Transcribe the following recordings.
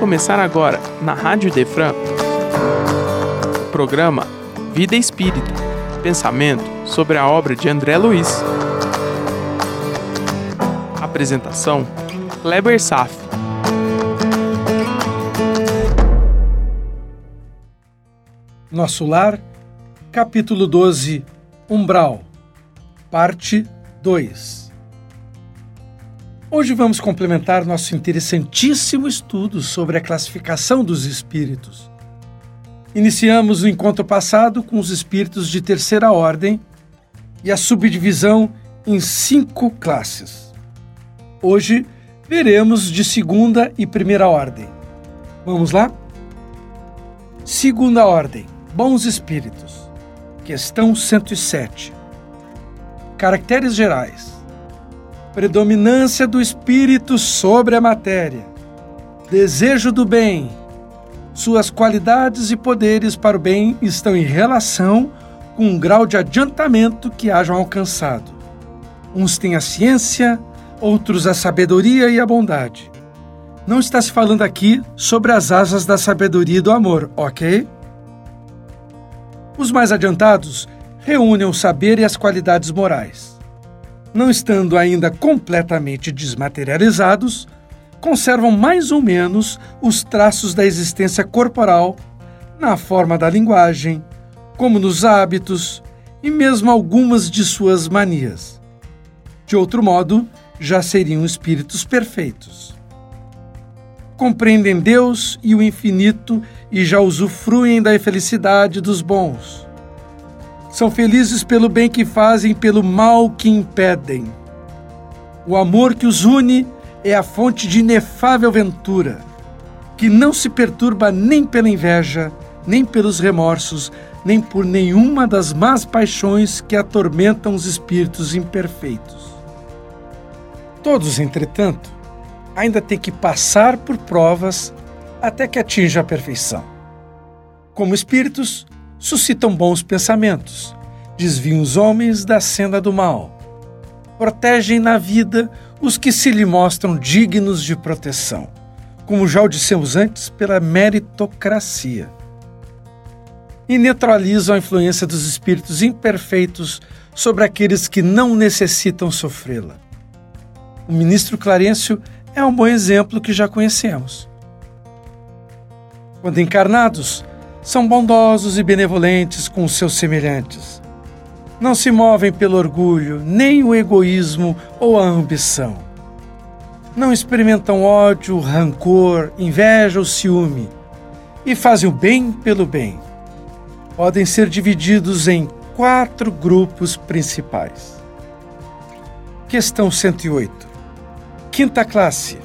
começar agora, na Rádio Defran, o programa Vida Espírita Pensamento sobre a obra de André Luiz. Apresentação: Kleber Saf. Nosso Lar, capítulo 12 Umbral, parte 2 Hoje vamos complementar nosso interessantíssimo estudo sobre a classificação dos espíritos. Iniciamos o encontro passado com os espíritos de terceira ordem e a subdivisão em cinco classes. Hoje veremos de segunda e primeira ordem. Vamos lá? Segunda ordem: Bons espíritos. Questão 107. Caracteres gerais predominância do espírito sobre a matéria, desejo do bem. Suas qualidades e poderes para o bem estão em relação com um grau de adiantamento que hajam alcançado. Uns têm a ciência, outros a sabedoria e a bondade. Não está se falando aqui sobre as asas da sabedoria e do amor, ok? Os mais adiantados reúnem o saber e as qualidades morais não estando ainda completamente desmaterializados, conservam mais ou menos os traços da existência corporal na forma da linguagem, como nos hábitos e mesmo algumas de suas manias. De outro modo, já seriam espíritos perfeitos. Compreendem Deus e o infinito e já usufruem da felicidade dos bons são felizes pelo bem que fazem, pelo mal que impedem. O amor que os une é a fonte de inefável ventura, que não se perturba nem pela inveja, nem pelos remorsos, nem por nenhuma das más paixões que atormentam os espíritos imperfeitos. Todos, entretanto, ainda têm que passar por provas até que atinjam a perfeição. Como espíritos, suscitam bons pensamentos, desviam os homens da senda do mal, protegem na vida os que se lhe mostram dignos de proteção, como já o dissemos antes, pela meritocracia. E neutralizam a influência dos espíritos imperfeitos sobre aqueles que não necessitam sofrê-la. O ministro Clarencio é um bom exemplo que já conhecemos. Quando encarnados, são bondosos e benevolentes com os seus semelhantes. Não se movem pelo orgulho, nem o egoísmo ou a ambição. Não experimentam ódio, rancor, inveja ou ciúme e fazem o bem pelo bem. Podem ser divididos em quatro grupos principais. Questão 108. Quinta classe: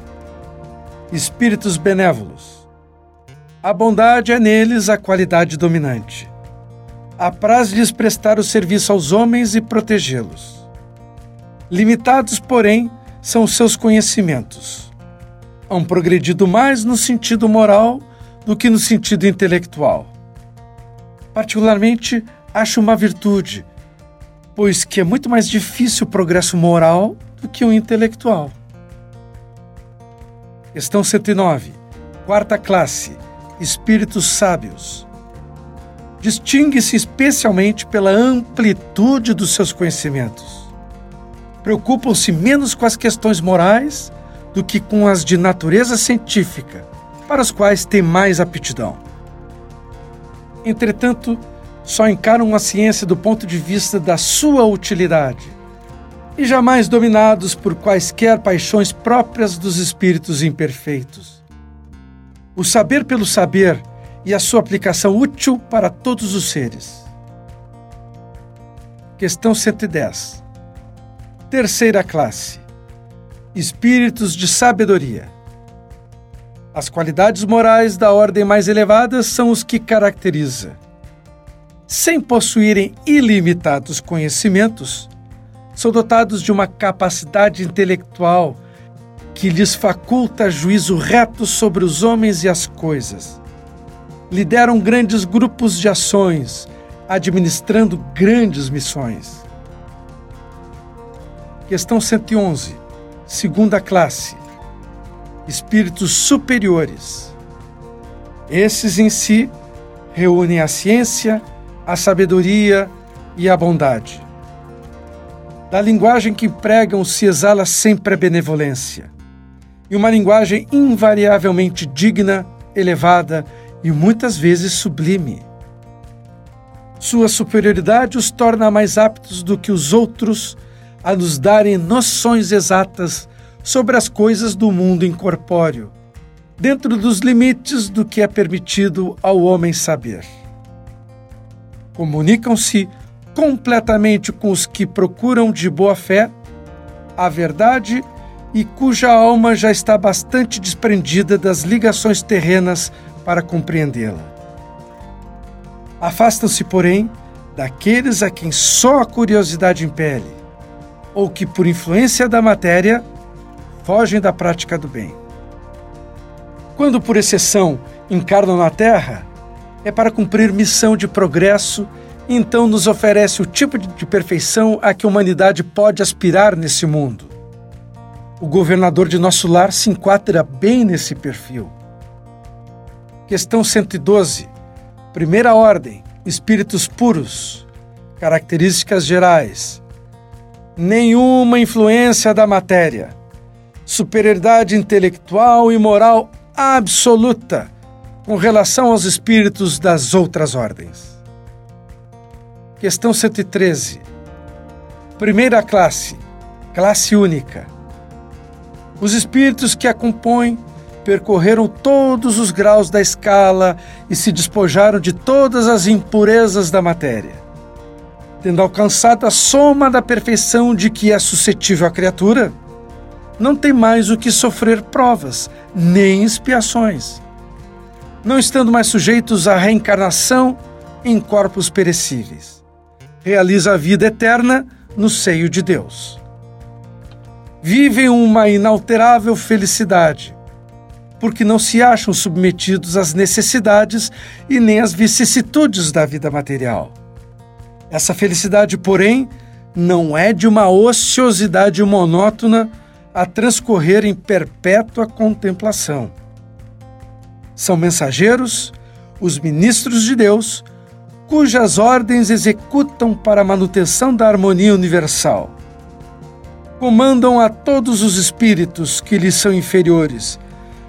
Espíritos benévolos a bondade é neles a qualidade dominante. Apraz-lhes prestar o serviço aos homens e protegê-los. Limitados, porém, são seus conhecimentos. Hão progredido mais no sentido moral do que no sentido intelectual. Particularmente, acho uma virtude, pois que é muito mais difícil o progresso moral do que o intelectual. Questão 109. Quarta classe espíritos sábios. Distingue-se especialmente pela amplitude dos seus conhecimentos. Preocupam-se menos com as questões morais do que com as de natureza científica, para as quais têm mais aptidão. Entretanto, só encaram a ciência do ponto de vista da sua utilidade e jamais dominados por quaisquer paixões próprias dos espíritos imperfeitos o saber pelo saber e a sua aplicação útil para todos os seres. Questão 110. Terceira classe: Espíritos de sabedoria. As qualidades morais da ordem mais elevada são os que caracteriza. Sem possuírem ilimitados conhecimentos, são dotados de uma capacidade intelectual que lhes faculta juízo reto sobre os homens e as coisas. Lideram grandes grupos de ações, administrando grandes missões. Questão 111. Segunda classe. Espíritos superiores. Esses em si reúnem a ciência, a sabedoria e a bondade. Da linguagem que empregam se exala sempre a benevolência, uma linguagem invariavelmente digna, elevada e muitas vezes sublime. Sua superioridade os torna mais aptos do que os outros a nos darem noções exatas sobre as coisas do mundo incorpóreo, dentro dos limites do que é permitido ao homem saber. Comunicam-se completamente com os que procuram de boa fé a verdade e cuja alma já está bastante desprendida das ligações terrenas para compreendê-la. Afastam-se, porém, daqueles a quem só a curiosidade impele, ou que, por influência da matéria, fogem da prática do bem. Quando, por exceção, encarnam na Terra, é para cumprir missão de progresso e então nos oferece o tipo de perfeição a que a humanidade pode aspirar nesse mundo. O governador de nosso lar se enquadra bem nesse perfil. Questão 112. Primeira ordem: espíritos puros. Características gerais: nenhuma influência da matéria, superioridade intelectual e moral absoluta com relação aos espíritos das outras ordens. Questão 113. Primeira classe, classe única. Os espíritos que a compõem percorreram todos os graus da escala e se despojaram de todas as impurezas da matéria. Tendo alcançado a soma da perfeição de que é suscetível a criatura, não tem mais o que sofrer provas, nem expiações. Não estando mais sujeitos à reencarnação em corpos perecíveis. Realiza a vida eterna no seio de Deus. Vivem uma inalterável felicidade, porque não se acham submetidos às necessidades e nem às vicissitudes da vida material. Essa felicidade, porém, não é de uma ociosidade monótona a transcorrer em perpétua contemplação. São mensageiros, os ministros de Deus, cujas ordens executam para a manutenção da harmonia universal. Comandam a todos os espíritos que lhes são inferiores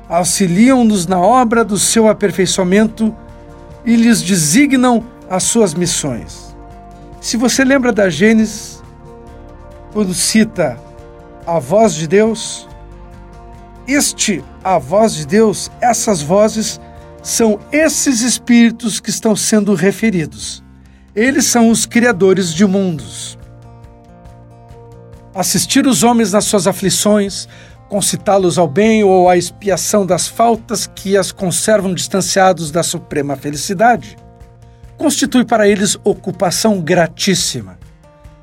auxiliam-nos na obra do seu aperfeiçoamento e lhes designam as suas missões. Se você lembra da Gênesis, quando cita a voz de Deus, este, a voz de Deus, essas vozes são esses espíritos que estão sendo referidos. Eles são os criadores de mundos. Assistir os homens nas suas aflições, concitá-los ao bem ou à expiação das faltas que as conservam distanciados da suprema felicidade, constitui para eles ocupação gratíssima.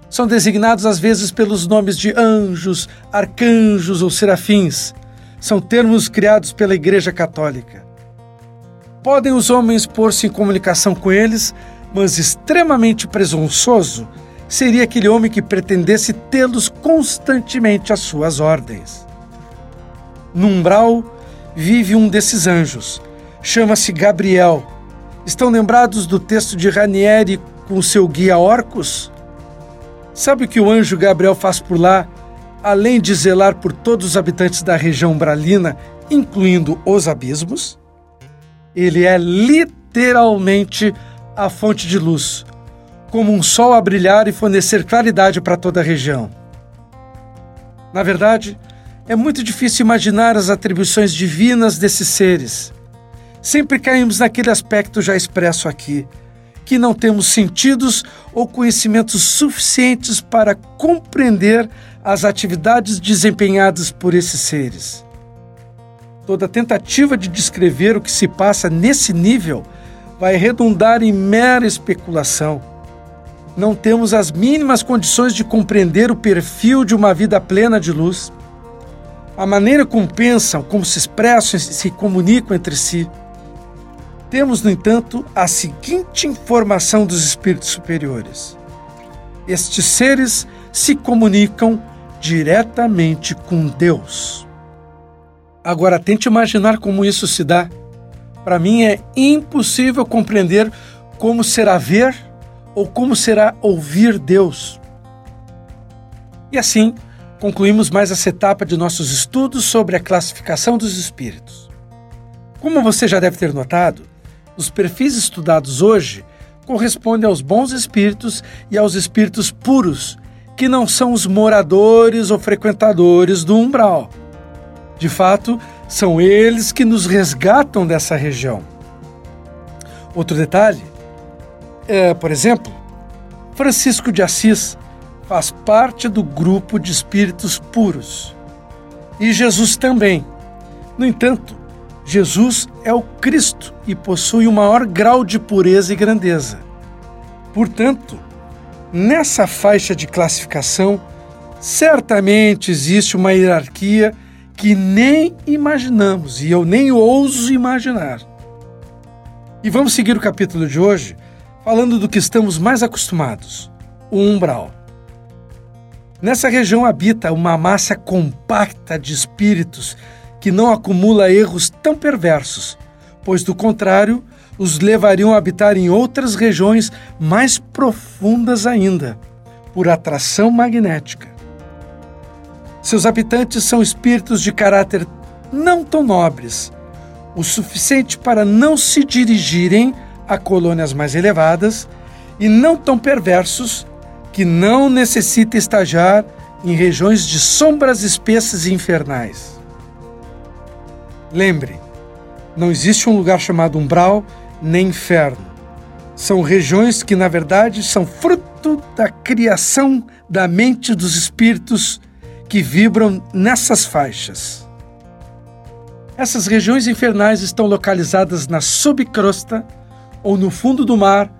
São designados às vezes pelos nomes de anjos, arcanjos ou serafins. São termos criados pela Igreja Católica. Podem os homens pôr-se em comunicação com eles, mas extremamente presunçoso seria aquele homem que pretendesse tê-los constantemente às suas ordens. No umbral vive um desses anjos. Chama-se Gabriel. Estão lembrados do texto de Ranieri com seu guia Orcus? Sabe o que o anjo Gabriel faz por lá, além de zelar por todos os habitantes da região umbralina, incluindo os abismos? Ele é literalmente a fonte de luz, como um sol a brilhar e fornecer claridade para toda a região. Na verdade, é muito difícil imaginar as atribuições divinas desses seres. Sempre caímos naquele aspecto já expresso aqui, que não temos sentidos ou conhecimentos suficientes para compreender as atividades desempenhadas por esses seres. Toda tentativa de descrever o que se passa nesse nível vai redundar em mera especulação. Não temos as mínimas condições de compreender o perfil de uma vida plena de luz a maneira como pensam, como se expressam e se comunicam entre si. Temos, no entanto, a seguinte informação dos espíritos superiores: estes seres se comunicam diretamente com Deus. Agora, tente imaginar como isso se dá. Para mim é impossível compreender como será ver ou como será ouvir Deus. E assim, concluímos mais essa etapa de nossos estudos sobre a classificação dos espíritos. Como você já deve ter notado, os perfis estudados hoje correspondem aos bons espíritos e aos espíritos puros, que não são os moradores ou frequentadores do umbral. De fato, são eles que nos resgatam dessa região. Outro detalhe é, por exemplo, Francisco de Assis faz parte do grupo de espíritos puros. E Jesus também. No entanto, Jesus é o Cristo e possui o maior grau de pureza e grandeza. Portanto, nessa faixa de classificação, certamente existe uma hierarquia que nem imaginamos e eu nem ouso imaginar. E vamos seguir o capítulo de hoje falando do que estamos mais acostumados: o umbral. Nessa região habita uma massa compacta de espíritos que não acumula erros tão perversos, pois, do contrário, os levariam a habitar em outras regiões mais profundas ainda, por atração magnética. Seus habitantes são espíritos de caráter não tão nobres, o suficiente para não se dirigirem a colônias mais elevadas e não tão perversos que não necessita estagiar em regiões de sombras espessas e infernais. Lembre, não existe um lugar chamado umbral nem inferno. São regiões que, na verdade, são fruto da criação da mente dos espíritos que vibram nessas faixas. Essas regiões infernais estão localizadas na subcrosta ou no fundo do mar,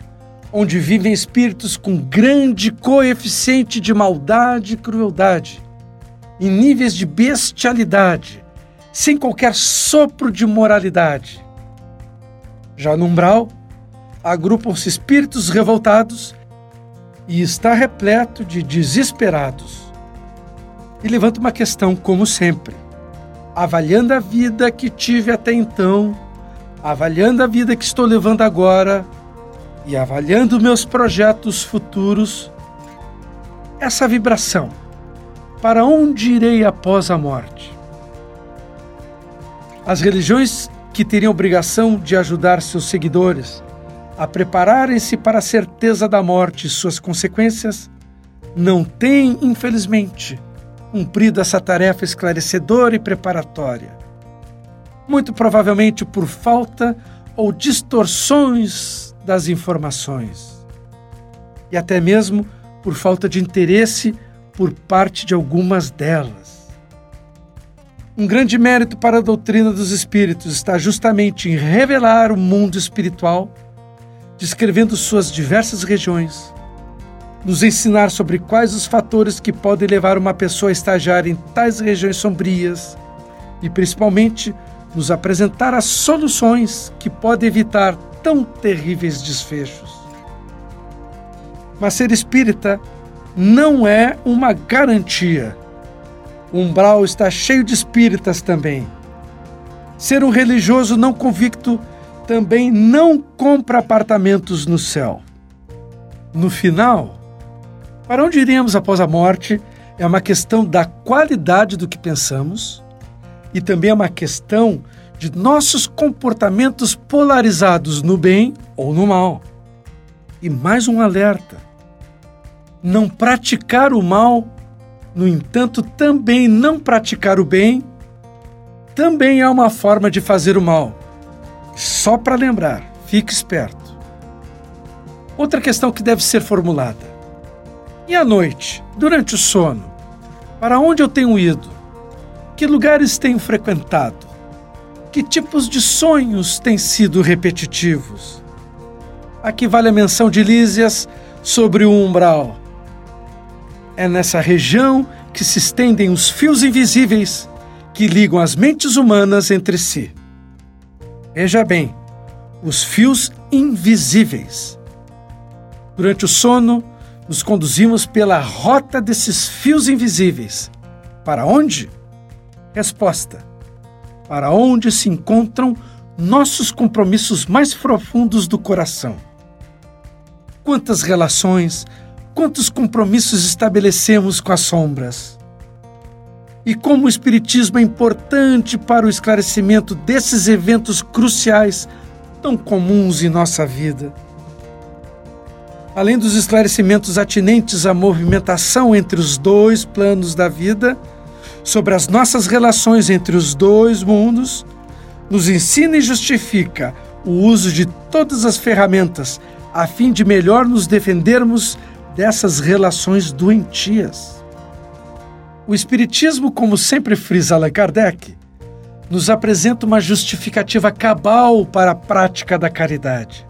onde vivem espíritos com grande coeficiente de maldade e crueldade, em níveis de bestialidade, sem qualquer sopro de moralidade. Já no umbral, agrupam-se espíritos revoltados e está repleto de desesperados. E levanta uma questão, como sempre. Avaliando a vida que tive até então, avaliando a vida que estou levando agora e avaliando meus projetos futuros, essa vibração, para onde irei após a morte? As religiões que teriam obrigação de ajudar seus seguidores a prepararem-se para a certeza da morte e suas consequências, não têm, infelizmente, cumprido essa tarefa esclarecedora e preparatória muito provavelmente por falta ou distorções das informações, e até mesmo por falta de interesse por parte de algumas delas. Um grande mérito para a doutrina dos espíritos está justamente em revelar o mundo espiritual, descrevendo suas diversas regiões, nos ensinar sobre quais os fatores que podem levar uma pessoa a estagiar em tais regiões sombrias e, principalmente, nos apresentar as soluções que podem evitar tão terríveis desfechos. Mas ser espírita não é uma garantia. O umbral está cheio de espíritas também. Ser um religioso não convicto também não compra apartamentos no céu. No final, para onde iremos após a morte é uma questão da qualidade do que pensamos e também é uma questão de nossos comportamentos polarizados no bem ou no mal. E mais um alerta: não praticar o mal, no entanto, também não praticar o bem, também é uma forma de fazer o mal. Só para lembrar, fique esperto. Outra questão que deve ser formulada: e à noite, durante o sono, para onde eu tenho ido? Que lugares tenho frequentado? Que tipos de sonhos têm sido repetitivos? Aqui vale a menção de Lísias sobre o umbral. É nessa região que se estendem os fios invisíveis que ligam as mentes humanas entre si. Veja bem, os fios invisíveis. Durante o sono, nos conduzimos pela rota desses fios invisíveis. Para onde? Resposta: Para onde se encontram nossos compromissos mais profundos do coração. Quantas relações, quantos compromissos estabelecemos com as sombras? E como o Espiritismo é importante para o esclarecimento desses eventos cruciais tão comuns em nossa vida. Além dos esclarecimentos atinentes à movimentação entre os dois planos da vida, sobre as nossas relações entre os dois mundos, nos ensina e justifica o uso de todas as ferramentas a fim de melhor nos defendermos dessas relações doentias. O Espiritismo, como sempre frisa Allan Kardec, nos apresenta uma justificativa cabal para a prática da caridade.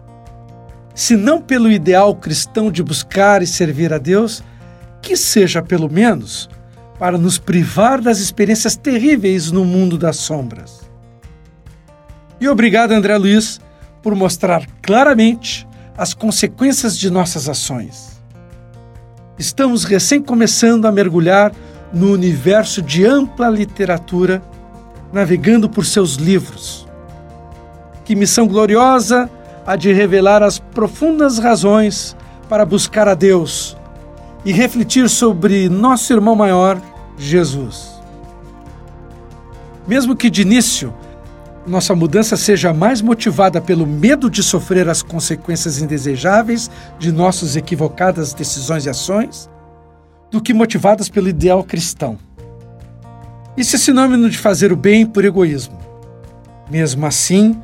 Se não pelo ideal cristão de buscar e servir a Deus, que seja pelo menos para nos privar das experiências terríveis no mundo das sombras. E obrigado, André Luiz, por mostrar claramente as consequências de nossas ações. Estamos recém começando a mergulhar no universo de ampla literatura, navegando por seus livros. Que missão gloriosa a de revelar as profundas razões para buscar a Deus e refletir sobre nosso irmão maior, Jesus. Mesmo que de início nossa mudança seja mais motivada pelo medo de sofrer as consequências indesejáveis de nossas equivocadas decisões e ações, do que motivadas pelo ideal cristão. Isso é sinônimo de fazer o bem por egoísmo. Mesmo assim,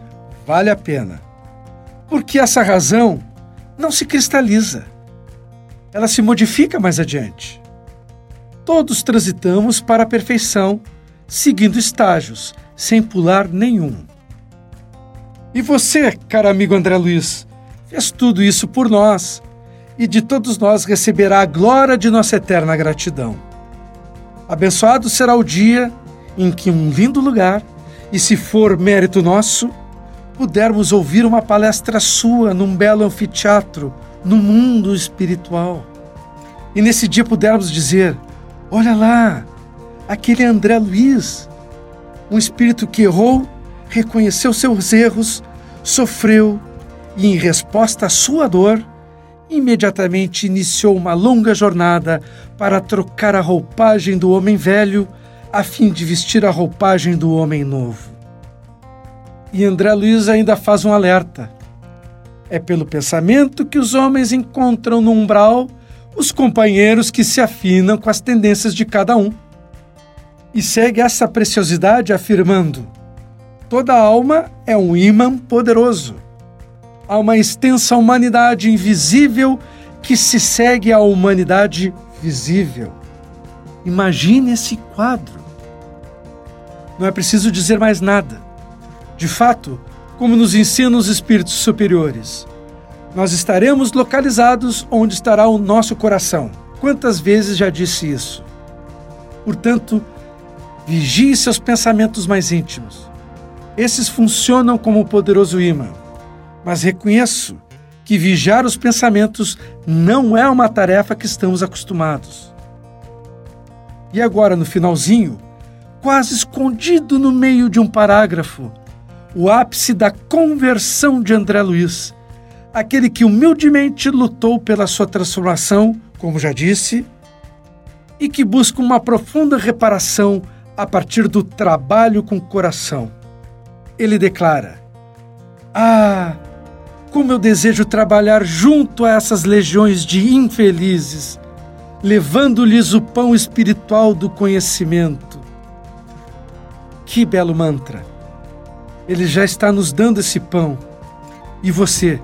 vale a pena. Porque essa razão não se cristaliza. Ela se modifica mais adiante. Todos transitamos para a perfeição, seguindo estágios, sem pular nenhum. E você, caro amigo André Luiz, fez tudo isso por nós e de todos nós receberá a glória de nossa eterna gratidão. Abençoado será o dia em que, um lindo lugar, e se for mérito nosso, pudermos ouvir uma palestra sua num belo anfiteatro no mundo espiritual. E nesse dia pudermos dizer: Olha lá, aquele André Luiz um espírito que errou, reconheceu seus erros, sofreu e, em resposta à sua dor, imediatamente iniciou uma longa jornada para trocar a roupagem do homem velho a fim de vestir a roupagem do homem novo. E André Luiz ainda faz um alerta. É pelo pensamento que os homens encontram no umbral os companheiros que se afinam com as tendências de cada um e segue essa preciosidade afirmando: toda alma é um imã poderoso. Há uma extensa humanidade invisível que se segue à humanidade visível. Imagine esse quadro. Não é preciso dizer mais nada. De fato, como nos ensinam os espíritos superiores, nós estaremos localizados onde estará o nosso coração. Quantas vezes já disse isso? Portanto, Vigie seus pensamentos mais íntimos. Esses funcionam como um poderoso imã. Mas reconheço que vigiar os pensamentos não é uma tarefa que estamos acostumados. E agora, no finalzinho, quase escondido no meio de um parágrafo, o ápice da conversão de André Luiz, aquele que humildemente lutou pela sua transformação, como já disse, e que busca uma profunda reparação a partir do trabalho com o coração. Ele declara: Ah, como eu desejo trabalhar junto a essas legiões de infelizes, levando-lhes o pão espiritual do conhecimento. Que belo mantra! Ele já está nos dando esse pão. E você,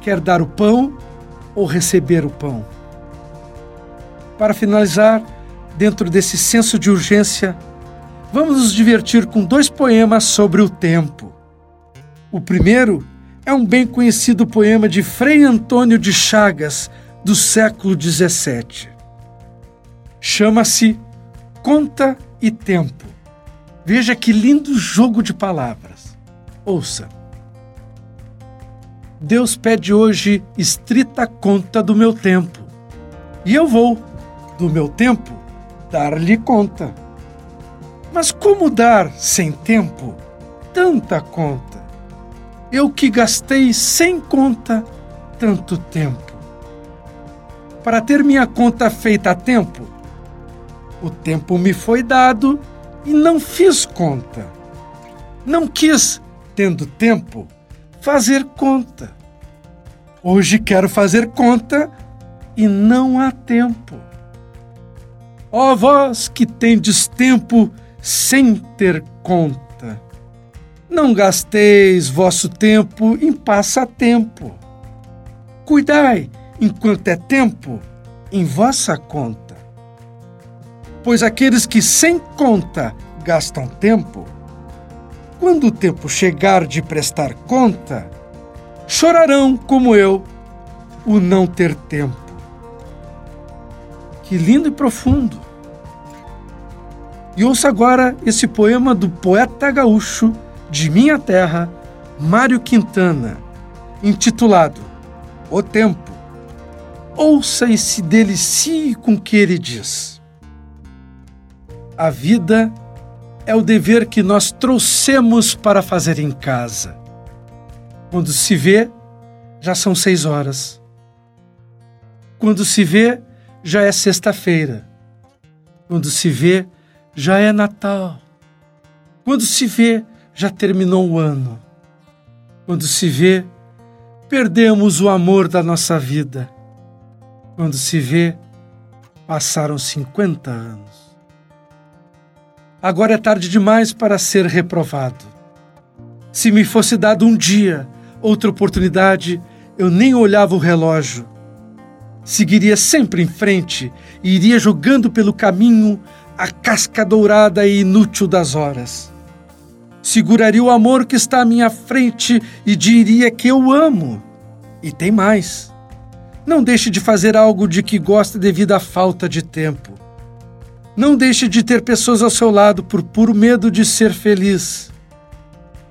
quer dar o pão ou receber o pão? Para finalizar, dentro desse senso de urgência, vamos nos divertir com dois poemas sobre o tempo. O primeiro é um bem conhecido poema de Frei Antônio de Chagas, do século XVII. Chama-se Conta e Tempo. Veja que lindo jogo de palavras. Ouça. Deus pede hoje estrita conta do meu tempo. E eu vou, do meu tempo, dar-lhe conta. Mas como dar, sem tempo, tanta conta? Eu que gastei sem conta tanto tempo. Para ter minha conta feita a tempo, o tempo me foi dado e não fiz conta. Não quis, tendo tempo, fazer conta. Hoje quero fazer conta e não há tempo. Ó vós que tendes tempo sem ter conta, não gasteis vosso tempo em passatempo. Cuidai, enquanto é tempo, em vossa conta. Pois aqueles que sem conta gastam tempo, quando o tempo chegar de prestar conta, chorarão como eu o não ter tempo. Que lindo e profundo! E ouça agora esse poema do poeta gaúcho de minha terra, Mário Quintana, intitulado O Tempo. Ouça e se delicie com o que ele diz. A vida é o dever que nós trouxemos para fazer em casa. Quando se vê, já são seis horas. Quando se vê, já é sexta-feira. Quando se vê, já é Natal. Quando se vê, já terminou o ano. Quando se vê, perdemos o amor da nossa vida. Quando se vê, passaram 50 anos. Agora é tarde demais para ser reprovado. Se me fosse dado um dia, outra oportunidade, eu nem olhava o relógio. Seguiria sempre em frente e iria jogando pelo caminho a casca dourada e inútil das horas. Seguraria o amor que está à minha frente e diria que eu amo. E tem mais. Não deixe de fazer algo de que gosta devido à falta de tempo. Não deixe de ter pessoas ao seu lado por puro medo de ser feliz.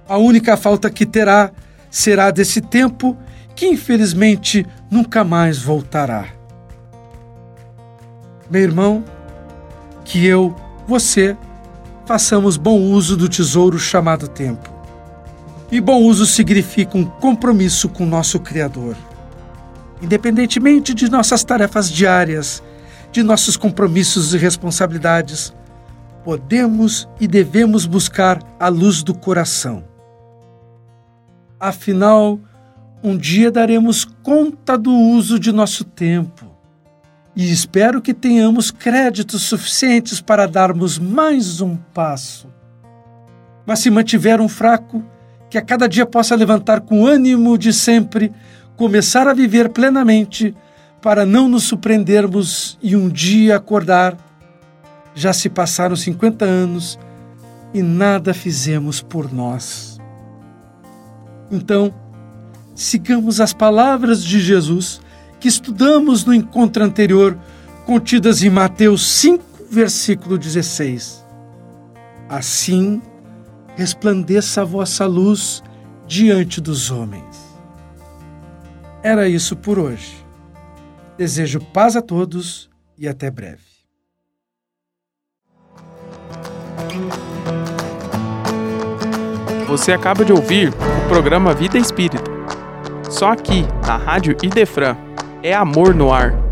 A única falta que terá será desse tempo que infelizmente nunca mais voltará. Meu irmão, que eu, você, façamos bom uso do tesouro chamado tempo. E bom uso significa um compromisso com nosso Criador. Independentemente de nossas tarefas diárias, de nossos compromissos e responsabilidades, podemos e devemos buscar a luz do coração. Afinal, um dia daremos conta do uso de nosso tempo e espero que tenhamos créditos suficientes para darmos mais um passo. Mas se mantiver um fraco, que a cada dia possa levantar com ânimo de sempre, começar a viver plenamente, para não nos surpreendermos e um dia acordar. Já se passaram 50 anos e nada fizemos por nós. Então, sigamos as palavras de Jesus que estudamos no encontro anterior, contidas em Mateus 5, versículo 16. Assim resplandeça a vossa luz diante dos homens. Era isso por hoje. Desejo paz a todos e até breve. Você acaba de ouvir o programa Vida Espírita. Só aqui, na Rádio Idefran é amor no ar.